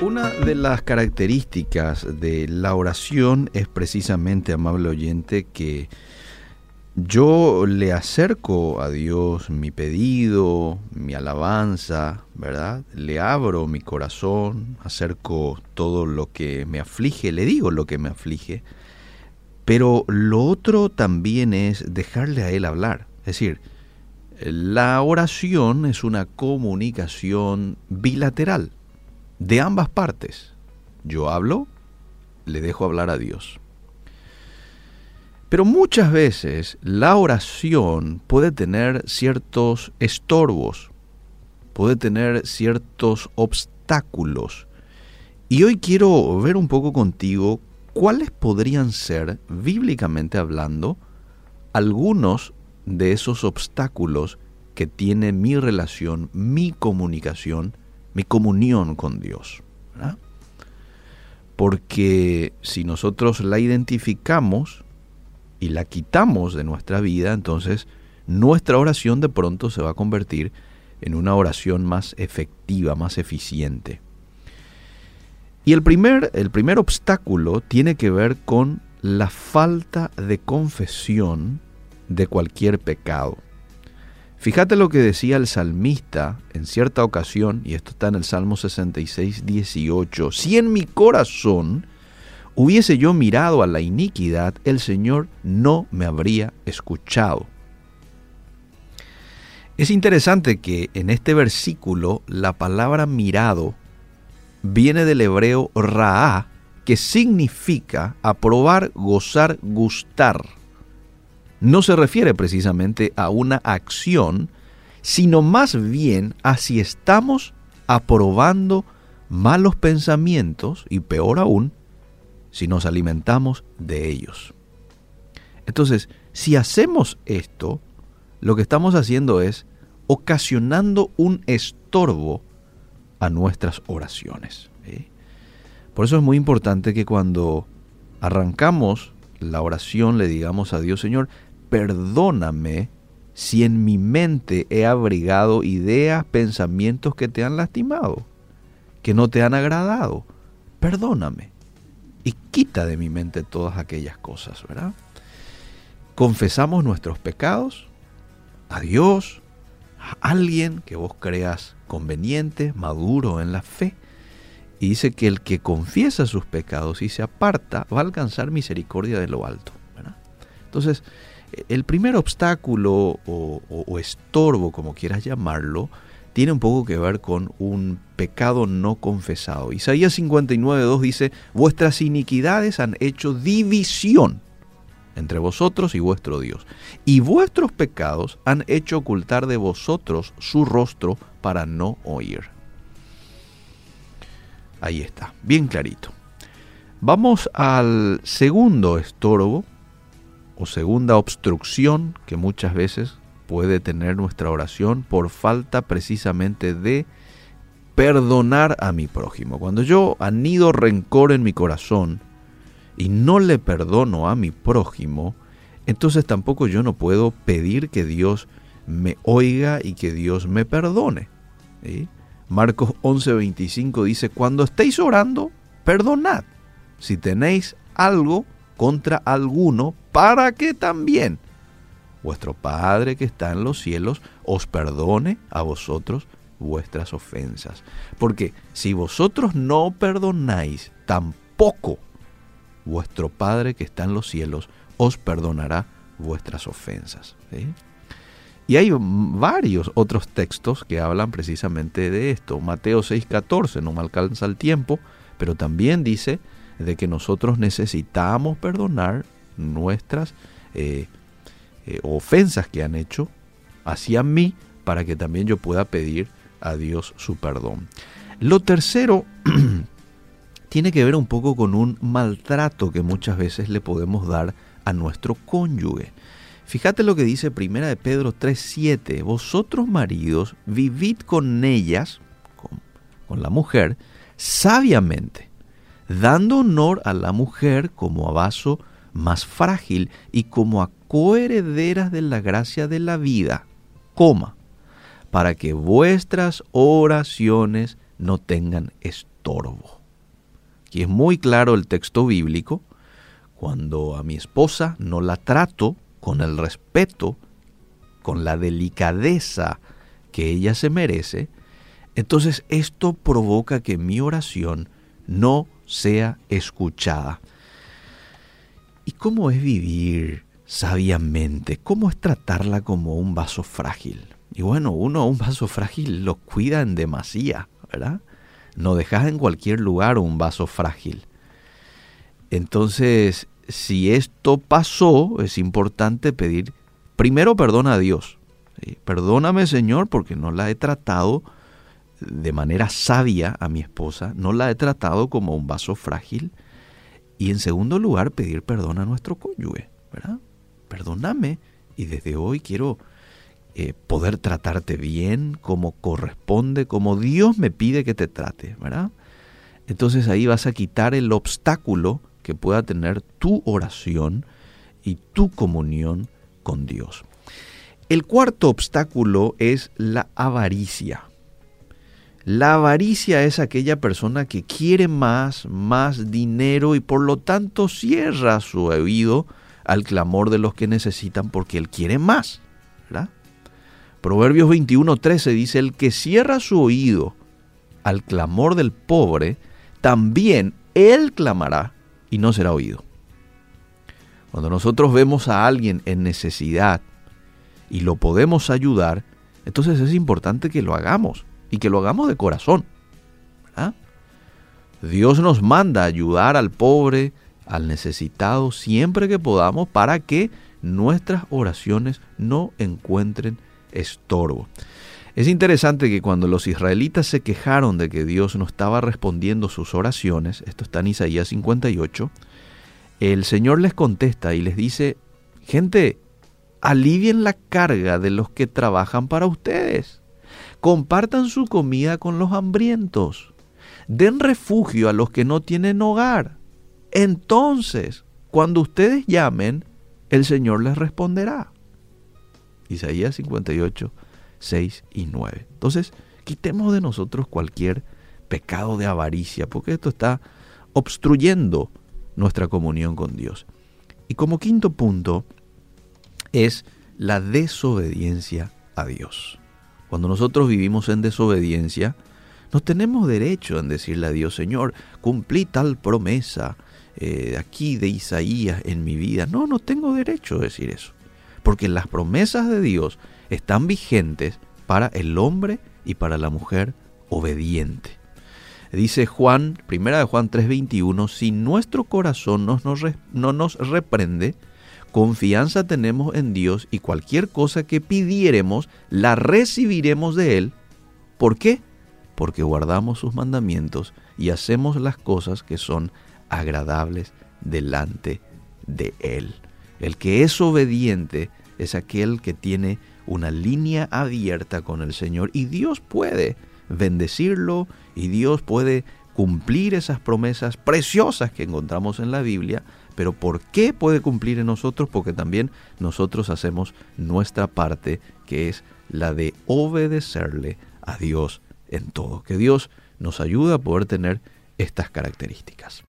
Una de las características de la oración es precisamente, amable oyente, que yo le acerco a Dios mi pedido, mi alabanza, ¿verdad? Le abro mi corazón, acerco todo lo que me aflige, le digo lo que me aflige, pero lo otro también es dejarle a Él hablar. Es decir, la oración es una comunicación bilateral de ambas partes. Yo hablo, le dejo hablar a Dios. Pero muchas veces la oración puede tener ciertos estorbos, puede tener ciertos obstáculos. Y hoy quiero ver un poco contigo cuáles podrían ser, bíblicamente hablando, algunos de esos obstáculos que tiene mi relación, mi comunicación mi comunión con Dios. Porque si nosotros la identificamos y la quitamos de nuestra vida, entonces nuestra oración de pronto se va a convertir en una oración más efectiva, más eficiente. Y el primer, el primer obstáculo tiene que ver con la falta de confesión de cualquier pecado. Fíjate lo que decía el salmista en cierta ocasión, y esto está en el Salmo 66, 18. Si en mi corazón hubiese yo mirado a la iniquidad, el Señor no me habría escuchado. Es interesante que en este versículo la palabra mirado viene del hebreo ra'a, que significa aprobar, gozar, gustar no se refiere precisamente a una acción, sino más bien a si estamos aprobando malos pensamientos y peor aún, si nos alimentamos de ellos. Entonces, si hacemos esto, lo que estamos haciendo es ocasionando un estorbo a nuestras oraciones. Por eso es muy importante que cuando arrancamos la oración le digamos a Dios, Señor, perdóname si en mi mente he abrigado ideas, pensamientos que te han lastimado, que no te han agradado. Perdóname y quita de mi mente todas aquellas cosas, ¿verdad? Confesamos nuestros pecados a Dios, a alguien que vos creas conveniente, maduro en la fe. Y dice que el que confiesa sus pecados y se aparta va a alcanzar misericordia de lo alto. Entonces, el primer obstáculo o, estorbo, como quieras llamarlo, tiene un poco que ver con un pecado no confesado. Isaías 59.2 dice, vuestras iniquidades han hecho división entre vosotros y vuestro Dios, y vuestros pecados han hecho ocultar de vosotros su rostro para no oír. Ahí está, bien clarito. Vamos al segundo estorbo o segunda obstrucción que muchas veces puede tener nuestra oración por falta precisamente de perdonar a mi prójimo. Cuando yo anido rencor en mi corazón y no le perdono a mi prójimo, entonces tampoco yo no puedo pedir que Dios me oiga y que Dios me perdone. Marcos 11:25 dice, cuando estéis orando, perdonad si tenéis algo contra alguno, para que también vuestro Padre que está en los cielos os perdone a vosotros vuestras ofensas. Porque si vosotros no perdonáis, tampoco vuestro Padre que está en los cielos os perdonará vuestras ofensas. Y hay varios otros textos que hablan precisamente de esto. Mateo 6:14, no me alcanza el tiempo, pero también dice de que nosotros necesitamos perdonar nuestras eh, eh, ofensas que han hecho hacia mí para que también yo pueda pedir a Dios su perdón. Lo tercero tiene que ver un poco con un maltrato que muchas veces le podemos dar a nuestro cónyuge. Fíjate lo que dice Primera de Pedro 3:7, vosotros maridos vivid con ellas, con la mujer, sabiamente, dando honor a la mujer como a vaso más frágil y como a coherederas de la gracia de la vida, coma, para que vuestras oraciones no tengan estorbo. Aquí es muy claro el texto bíblico. Cuando a mi esposa no la trato con el respeto, con la delicadeza que ella se merece, entonces esto provoca que mi oración no sea escuchada. ¿Y cómo es vivir sabiamente? ¿Cómo es tratarla como un vaso frágil? Y bueno, uno un vaso frágil lo cuida en demasía, ¿verdad? No dejas en cualquier lugar un vaso frágil. Entonces, si esto pasó, es importante pedir primero perdón a Dios. Perdóname Señor porque no la he tratado de manera sabia a mi esposa, no la he tratado como un vaso frágil. Y en segundo lugar, pedir perdón a nuestro cónyuge, ¿verdad? Perdóname y desde hoy quiero eh, poder tratarte bien, como corresponde, como Dios me pide que te trate, ¿verdad? Entonces ahí vas a quitar el obstáculo que pueda tener tu oración y tu comunión con Dios. El cuarto obstáculo es la avaricia. La avaricia es aquella persona que quiere más, más dinero y por lo tanto cierra su oído al clamor de los que necesitan porque él quiere más. ¿verdad? Proverbios 21:13 dice, el que cierra su oído al clamor del pobre, también él clamará y no será oído. Cuando nosotros vemos a alguien en necesidad y lo podemos ayudar, entonces es importante que lo hagamos y que lo hagamos de corazón. Dios nos manda ayudar al pobre, al necesitado, siempre que podamos para que nuestras oraciones no encuentren estorbo. Es interesante que cuando los israelitas se quejaron de que Dios no estaba respondiendo sus oraciones, esto está en Isaías 58, el Señor les contesta y les dice, gente, alivien la carga de los que trabajan para ustedes, compartan su comida con los hambrientos, den refugio a los que no tienen hogar. Entonces, cuando ustedes llamen, el Señor les responderá. Isaías 58, 6 y 9. Entonces, quitemos de nosotros cualquier pecado de avaricia, porque esto está obstruyendo nuestra comunión con Dios. Y como quinto punto es la desobediencia a Dios. Cuando nosotros vivimos en desobediencia, no tenemos derecho en decirle a Dios, Señor, cumplí tal promesa eh, aquí de Isaías en mi vida. No, no tengo derecho a decir eso. Porque las promesas de Dios están vigentes para el hombre y para la mujer obediente. Dice Juan, primera de Juan 3:21, si nuestro corazón no nos, no nos reprende, confianza tenemos en Dios y cualquier cosa que pidiéremos la recibiremos de Él. ¿Por qué? Porque guardamos sus mandamientos y hacemos las cosas que son agradables delante de Él. El que es obediente es aquel que tiene una línea abierta con el Señor y Dios puede bendecirlo y Dios puede cumplir esas promesas preciosas que encontramos en la Biblia. Pero ¿por qué puede cumplir en nosotros? Porque también nosotros hacemos nuestra parte, que es la de obedecerle a Dios en todo. Que Dios nos ayude a poder tener estas características.